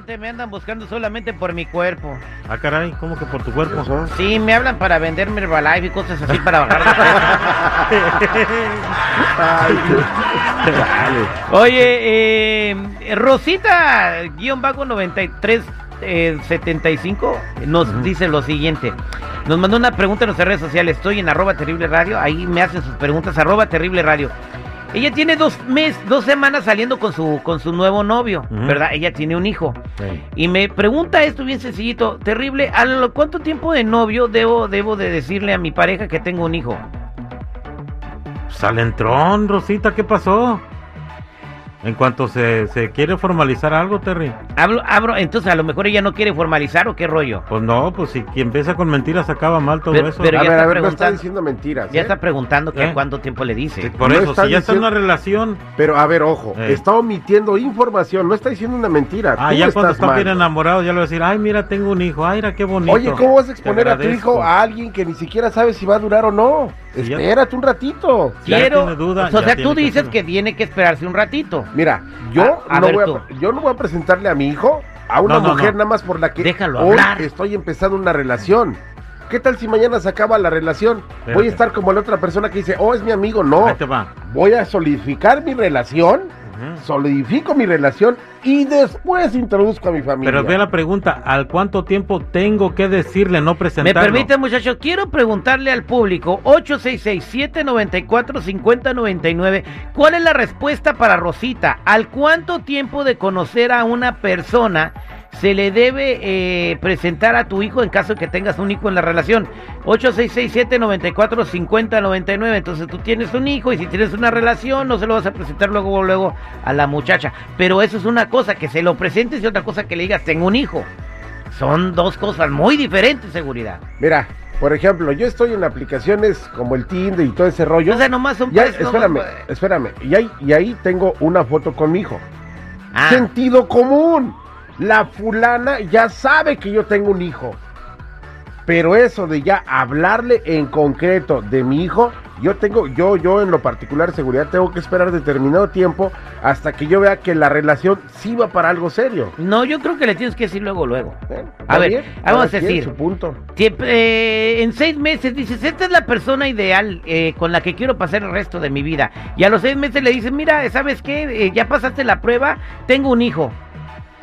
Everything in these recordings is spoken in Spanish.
Últimamente me andan buscando solamente por mi cuerpo. Ah, caray, ¿cómo que por tu cuerpo? Sí, me hablan para venderme Herbalife y cosas así para bajar de peso. Oye, eh, Rosita, guion bajo 93 eh, 75, nos dice lo siguiente. Nos mandó una pregunta en nuestras redes sociales. Estoy en arroba terrible radio. Ahí me hacen sus preguntas, arroba terrible radio. Ella tiene dos meses, dos semanas saliendo con su, con su nuevo novio. ¿verdad? Ella tiene un hijo. Sí. Y me pregunta esto bien sencillito, terrible, ¿a lo- cuánto tiempo de novio debo, debo de decirle a mi pareja que tengo un hijo? Salentrón, Rosita, ¿qué pasó? En cuanto se, se quiere formalizar algo, Terry. Hablo, abro, entonces a lo mejor ella no quiere formalizar o qué rollo. Pues no, pues si quien empieza con mentiras acaba mal todo Pero- eso. pero a ya ver, está a ver, no está preguntando. diciendo mentiras. Ya ¿eh? está preguntando que ¿Eh? cuánto tiempo le dice. Sí, por No eso, está si ya está en una relación. Pero a ver, ojo, Eh. está omitiendo información, no está diciendo una mentira. Ah, ya cuando está bien enamorado, ya le va a decir, ay, mira, tengo un hijo, ay, mira, qué bonito. Oye, ¿cómo vas a exponer a tu hijo a alguien que ni siquiera sabe si va a durar o no? Sí, ya- Espérate un ratito. Ya Quiero, tiene duda, o sea, ya tú tiene que dices hacerlo. que tiene que esperarse un ratito. Mira, yo, A- a no ver voy a, yo no voy a presentarle a mi hijo a una No, no, mujer nada más por la que Déjalo hoy hablar. estoy empezando una relación. ¿Qué tal si mañana se acaba la relación? Voy a estar como la otra persona que dice, oh, es mi amigo. No, voy a solidificar mi relación, Solidifico mi relación y después introduzco a mi familia. Pero ve la pregunta, ¿al cuánto tiempo tengo que decirle, no ¿Me presentarlo? permite, muchachos? Quiero preguntarle al público, 866-794-5099, ¿cuál es la respuesta para Rosita? ¿Al cuánto tiempo de conocer a una persona se le debe eh, presentar a tu hijo en caso de que tengas un hijo en la relación? 866-794-5099, entonces tú tienes un hijo y si tienes una relación no se lo vas a presentar luego, luego a la muchacha. Pero eso es una cosa, que se lo presentes y otra cosa que le digas, tengo un hijo. Son dos cosas muy diferentes, seguridad. Mira, por ejemplo, yo estoy en aplicaciones como el Tinder y todo ese rollo. O sea, nomás son Ya, pues, espérame, nomás- espérame. Y ahí, y ahí tengo una foto con mi hijo. Ah, Sentido común. La fulana ya sabe que yo tengo un hijo. Pero eso de ya hablarle en concreto de mi hijo, yo tengo, yo, yo en lo particular seguridad, tengo que esperar determinado tiempo hasta que yo vea que la relación sí va para algo serio. no, yo creo que le tienes que decir luego, luego. ¿eh? A ¿Va ver, bien? vamos a decir. su punto. Siempre, eh, en seis meses dices, esta es la persona ideal eh, con la que quiero pasar el resto de mi vida. Y a los seis meses le dices, mira, ¿sabes qué? Eh, ya pasaste la prueba, tengo un hijo.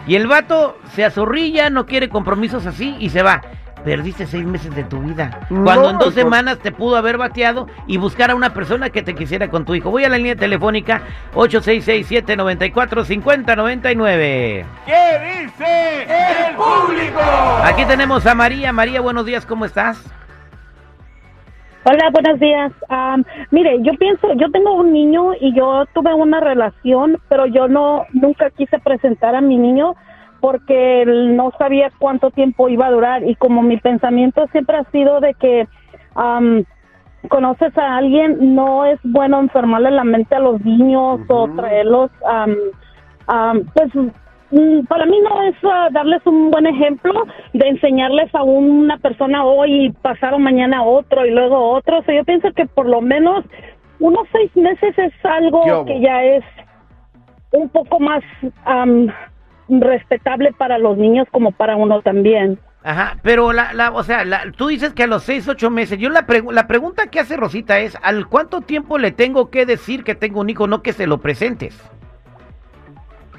Y el vato se azorrilla, no quiere compromisos así y se va. Perdiste seis meses de tu vida. No, Cuando en dos semanas te pudo haber bateado y buscar a una persona que te quisiera con tu hijo. Voy a la línea telefónica 866-794-5099. ¿Qué dice el público? Aquí tenemos a María. María, buenos días, ¿cómo estás? Hola, buenos días. Am, mire, yo pienso, yo tengo un niño y yo tuve una relación, pero yo no nunca quise presentar a mi niño porque no sabía cuánto tiempo iba a durar y como mi pensamiento siempre ha sido de que am, conoces a alguien, no es bueno enfermarle la mente a los niños o traerlos, am, pues para mí no es ah, darles un buen ejemplo de enseñarles a una persona hoy y pasar o mañana a otro y luego otro. O sea, yo pienso que por lo menos unos seis meses es ¿Qué algo que ya es un poco más am, respetable para los niños como para uno también. Ajá, pero la, la, o sea, la- tú dices que a los seis, ocho meses. Yo la, pregu- la pregunta que hace Rosita es, ¿al cuánto tiempo le tengo que decir que tengo un hijo, no que se lo presentes?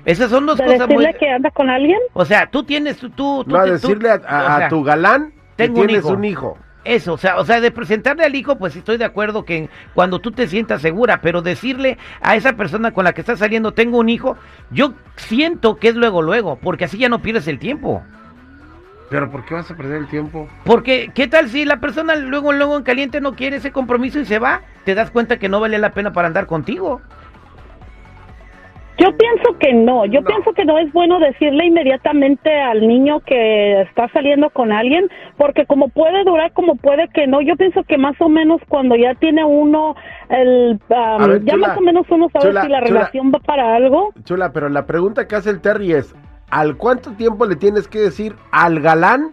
Esas son dos De cosas muy... decirle que anda con alguien. O sea, tú tienes, tú... tú No, a tú- decirle a, tú- a- o sea, a tu galán que tengo un tienes hijo. un hijo. Eso, o sea, o sea, de presentarle al hijo, pues estoy de acuerdo que cuando tú te sientas segura, pero decirle a esa persona con la que estás saliendo, tengo un hijo, yo siento que es luego, luego, porque así ya no pierdes el tiempo. Pero ¿por qué vas a perder el tiempo? Porque, ¿qué tal si la persona luego, luego en caliente no quiere ese compromiso y se va? Te das cuenta que no vale la pena para andar contigo. Yo pienso que no, yo No. pienso que no es bueno decirle inmediatamente al niño que está saliendo con alguien, porque como puede durar, como puede que no, yo pienso que más o menos cuando ya tiene uno, el, um, ver, ya Chula, más o menos uno sabe Chula, si la Chula. relación va para algo. Chula, pero la pregunta que hace el Terry es, ¿al cuánto tiempo le tienes que decir al galán,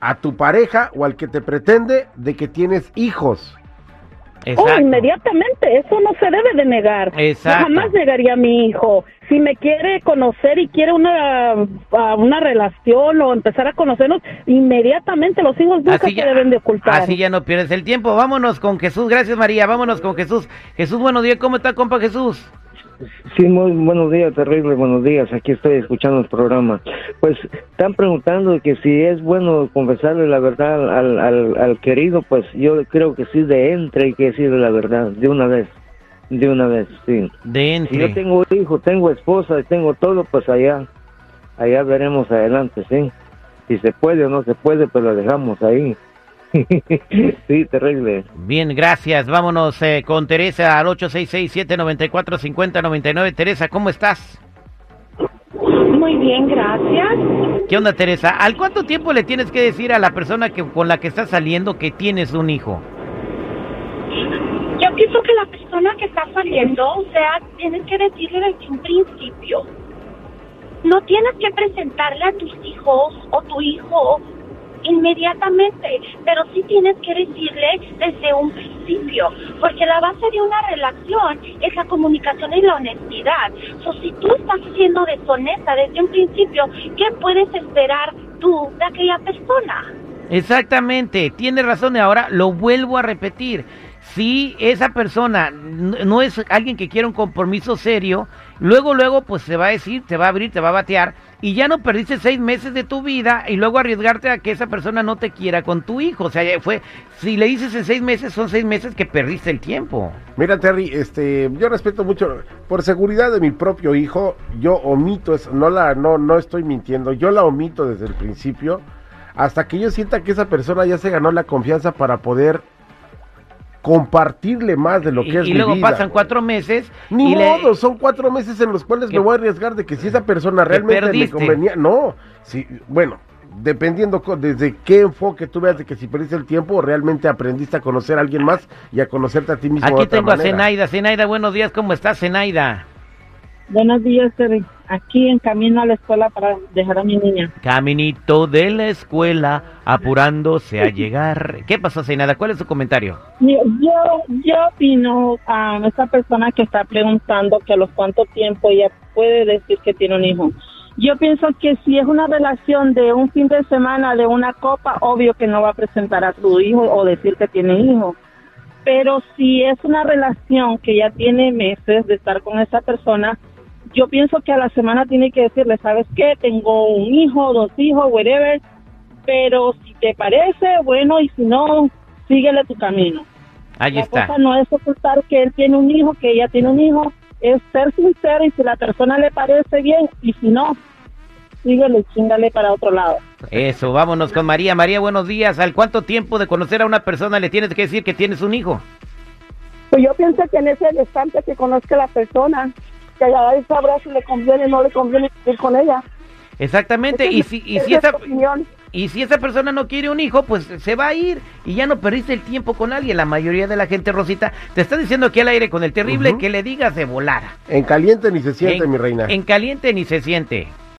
a tu pareja o al que te pretende de que tienes hijos? Exacto. Oh, inmediatamente, eso no se debe de negar. Exacto. Yo jamás negaría a mi hijo. Si me quiere conocer y quiere una, una relación o empezar a conocernos, inmediatamente los hijos nunca se deben de ocultar. así ya no pierdes el tiempo. Vámonos con Jesús. Gracias, María. Vámonos con Jesús. Jesús, buenos días. ¿Cómo está, compa Jesús? Sí, muy buenos días, terrible, buenos días. Aquí estoy escuchando el programa. Pues están preguntando que si es bueno confesarle la verdad al, al, al querido, pues yo creo que sí de entre hay que decirle la verdad, de una vez, de una vez, sí. De Si yo entre. tengo hijo, tengo esposa y tengo todo, pues allá, allá veremos adelante, sí. Si se puede o no se puede, pues lo dejamos ahí. sí, terrible. Bien, gracias. Vámonos eh, con Teresa al 866-794-5099. Teresa, ¿cómo estás? Muy bien, gracias. ¿Qué onda, Teresa? ¿Al cuánto tiempo le tienes que decir a la persona que con la que estás saliendo que tienes un hijo? Yo pienso que la persona que está saliendo, o sea, tienes que decirle desde un principio. No tienes que presentarle a tus hijos o tu hijo inmediatamente, pero sí tienes que decirle desde un principio, porque la base de una relación es la comunicación y la honestidad. So, si tú estás siendo deshonesta desde un principio, ¿qué puedes esperar tú de aquella persona? Exactamente, tiene razón y ahora lo vuelvo a repetir. Si esa persona no es alguien que quiere un compromiso serio, luego, luego, pues se va a decir, te va a abrir, te va a batear y ya no perdiste seis meses de tu vida y luego arriesgarte a que esa persona no te quiera con tu hijo. O sea, fue, si le dices en seis meses, son seis meses que perdiste el tiempo. Mira, Terry, este, yo respeto mucho, por seguridad de mi propio hijo, yo omito eso, no la, no, no estoy mintiendo, yo la omito desde el principio, hasta que yo sienta que esa persona ya se ganó la confianza para poder compartirle más de lo y que es y mi luego vida. pasan cuatro meses Ni y le- modo, son cuatro meses en los cuales me voy a arriesgar de que si esa persona realmente me convenía, no, si, bueno, dependiendo desde qué enfoque tú veas de que si perdiste el tiempo o realmente aprendiste a conocer a alguien más y a conocerte a ti mismo. de Aquí otra tengo a. Zenaida. Zenaida, buenos días, ¿cómo estás, Zenaida? Buenos días, Terry. Aquí en camino a la escuela para dejar a mi niña. Caminito de la escuela, apurándose a llegar. ¿Qué pasó, Zenaida? ¿Cuál es su comentario? Yo, yo opino a esa persona que está preguntando que a los cuánto tiempo ella puede decir que tiene un hijo. Yo pienso que si es una relación de un fin de semana, de una copa, obvio que no va a presentar a su hijo o decir que tiene hijo. Pero si es una relación que ya tiene meses de estar con esa persona, yo pienso que a la semana tiene que decirle, ¿sabes qué? Tengo un hijo, dos hijos, whatever. Pero si te parece, bueno, y si no, síguele tu camino. Ahí la está. cosa no es ocultar que él tiene un hijo, que ella tiene un hijo, es ser sincero y si la persona le parece bien y si no, síguele y chingale para otro lado. Eso, vámonos con María. María, buenos días. ¿Al cuánto tiempo de conocer a una persona le tienes que decir que tienes un hijo? Pues yo pienso que en ese instante que conozca a la persona, que ya ahí sabrá si le conviene o no le conviene ir con ella. Exactamente. Y si, y Esa si es esa, tu opinión. y si esa persona no quiere un hijo, pues se va a ir y ya no perdiste el tiempo con alguien. La mayoría de la gente, Rosita, te está diciendo aquí al aire con el terrible que le digas de volar. En caliente ni se siente, en, mi reina. En caliente ni se siente.